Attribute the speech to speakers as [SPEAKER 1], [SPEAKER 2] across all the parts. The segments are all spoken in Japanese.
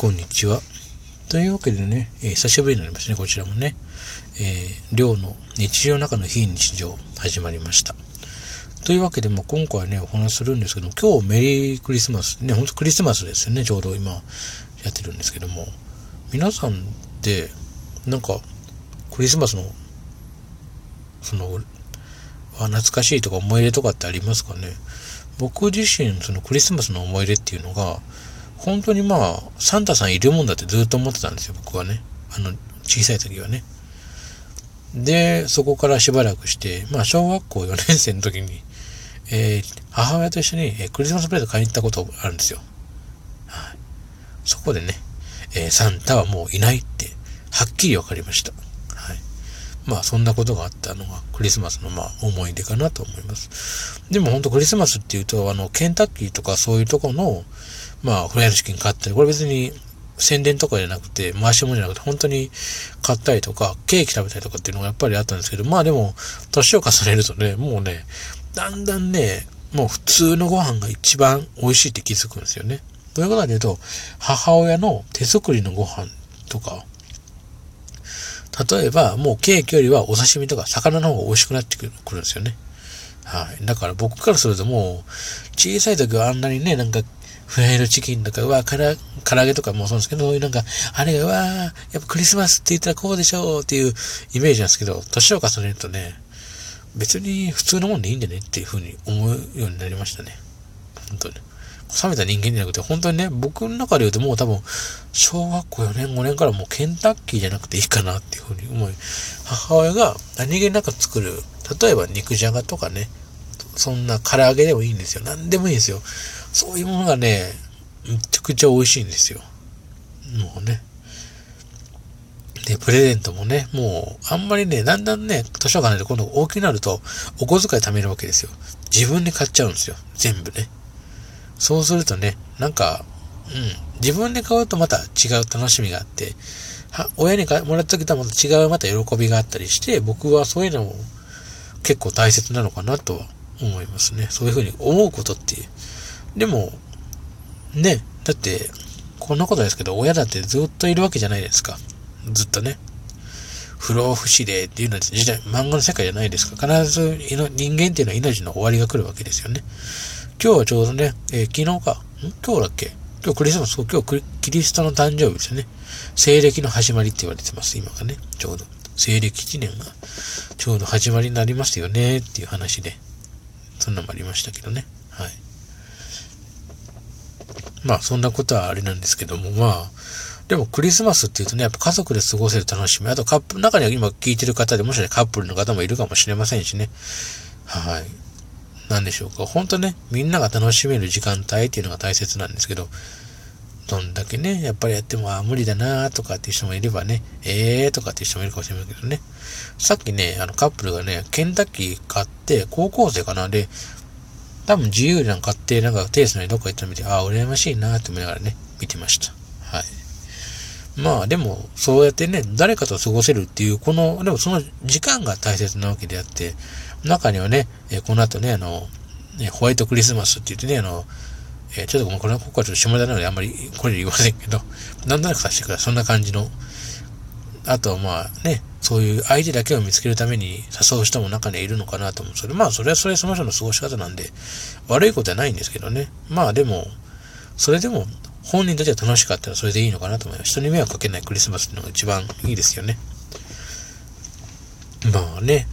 [SPEAKER 1] こんにちは。というわけでね、えー、久しぶりになりますね、こちらもね。えー、寮の日常の中の非日常始まりました。というわけで、まあ、今回ね、お話するんですけども、今日メリークリスマス、ね、ほんとクリスマスですよね、ちょうど今やってるんですけども、皆さんって、なんか、クリスマスの、その、懐かしいとか思い入れとかってありますかね？僕自身、そのクリスマスの思い出っていうのが、本当にまあ、サンタさんいるもんだってずっと思ってたんですよ、僕はね。あの、小さい時はね。で、そこからしばらくして、まあ、小学校4年生の時に、えー、母親と一緒に、えー、クリスマスプレゼント買いに行ったことあるんですよ。はい。そこでね、えー、サンタはもういないって、はっきり分かりました。はい。まあ、そんなことがあったのが、クリスマスのまあ、思い出かなと思います。でも本当クリスマスっていうと、あの、ケンタッキーとかそういうとこの、まあ、フライドチキン買ったり、これ別に宣伝とかじゃなくて、回し物じゃなくて、本当に買ったりとか、ケーキ食べたりとかっていうのがやっぱりあったんですけど、まあでも、年を重ねるとね、もうね、だんだんね、もう普通のご飯が一番美味しいって気づくんですよね。どういうことかというと、母親の手作りのご飯とか、例えばもうケーキよりはお刺身とか魚の方が美味しくなってくるんですよね。はい。だから僕からするともう、小さい時はあんなにね、なんかフライドチキンとか、うわ、から唐揚げとかもそうですけど、そういうなんか、あれが、うわ、やっぱクリスマスって言ったらこうでしょうっていうイメージなんですけど、年を重ねるとね、別に普通のもんでいいんじゃねっていうふうに思うようになりましたね。本当に。冷めた人間じゃなくて、本当にね、僕の中で言うともう多分、小学校4年5年からもうケンタッキーじゃなくていいかなっていうふうに思い、母親が何気なく作る、例えば肉じゃがとかね、そんな唐揚げでもいいんですよ。何でもいいんですよ。そういうものがね、めちゃくちゃ美味しいんですよ。もうね。で、プレゼントもね、もう、あんまりね、だんだんね、図書館で今度大きくなると、お小遣い貯めるわけですよ。自分で買っちゃうんですよ。全部ね。そうするとね、なんか、うん、自分で買うとまた違う楽しみがあって、は親にもらった時とはまた違うまた喜びがあったりして、僕はそういうのも結構大切なのかなとは思いますね。そういうふうに思うことっていう。でも、ね、だって、こんなことですけど、親だってずっといるわけじゃないですか。ずっとね。不老不死でっていうのは時代、漫画の世界じゃないですか。必ず人間っていうのは命の終わりが来るわけですよね。今日はちょうどね、えー、昨日か、ん？今日だっけ？今日クリスマス、今日キリストの誕生日ですよね。西暦の始まりって言われてます、今がね。ちょうど。西暦1年がちょうど始まりになりましたよねっていう話で。そんなのもありましたけどね。まあそんなことはあれなんですけども、まあ、でもクリスマスっていうとね、やっぱ家族で過ごせる楽しみ。あとカップル、中には今聞いてる方でもしかカップルの方もいるかもしれませんしね。はい。なんでしょうか。ほんとね、みんなが楽しめる時間帯っていうのが大切なんですけど、どんだけね、やっぱりやっても、あ、無理だなとかっていう人もいればね、ええーとかっていう人もいるかもしれないけどね。さっきね、あのカップルがね、ケンタッキー買って、高校生かなで、多分自由なんか買って、なんかテイストにどっか行ったの見て、ああ、羨ましいなって思いながらね、見てました。はい。まあでも、そうやってね、誰かと過ごせるっていう、この、でもその時間が大切なわけであって、中にはね、えこの後ね、あの、ね、ホワイトクリスマスって言ってね、あの、え、ちょっとこれ、ここはちょっと下田なのであんまりこれ言いませんけど、なんとなくさせてください。そんな感じの。あとは、まあね、そういう相手だけを見つけるために誘う人も中にいるのかなと思う。それ、まあ、それはそれその人の過ごし方なんで、悪いことはないんですけどね。まあでも、それでも、本人たちは楽しかったらそれでいいのかなと思います。人に迷惑かけないクリスマスっていうのが一番いいですよね。まあね、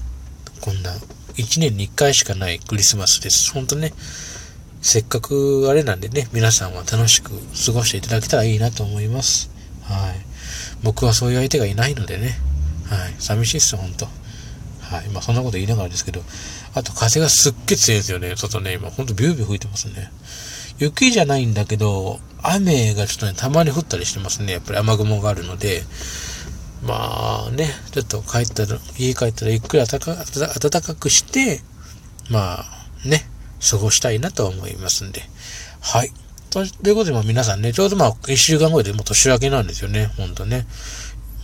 [SPEAKER 1] こんな、一年に一回しかないクリスマスです。ほんとね、せっかくあれなんでね、皆さんは楽しく過ごしていただけたらいいなと思います。はい。僕はそういう相手がいないのでね、はい。寂しいっすよ、ほんと。はい。まあそんなこと言いながらですけど、あと風がすっげえ強いですよね、外ね、今。ほんとビュービュー吹いてますね。雪じゃないんだけど、雨がちょっとね、たまに降ったりしてますね。やっぱり雨雲があるので、まあね、ちょっと帰ったら、家帰ったらゆっくり暖か暖かくして、まあね、過ごしたいなと思いますんで。はい。ということで、まあ皆さんね、ちょうどまあ一週間後でもう年明けなんですよね。ほんとね。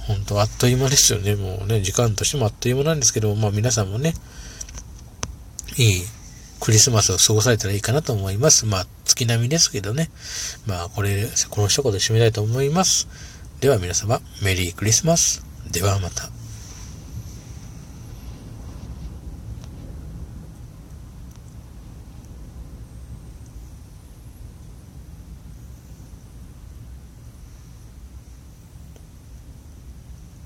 [SPEAKER 1] ほんとあっという間ですよね。もうね、時間としてもあっという間なんですけど、まあ皆さんもね、いいクリスマスを過ごされたらいいかなと思います。まあ、月並みですけどね。まあ、これ、この一言で締めたいと思います。では皆様、メリークリスマス。ではまた。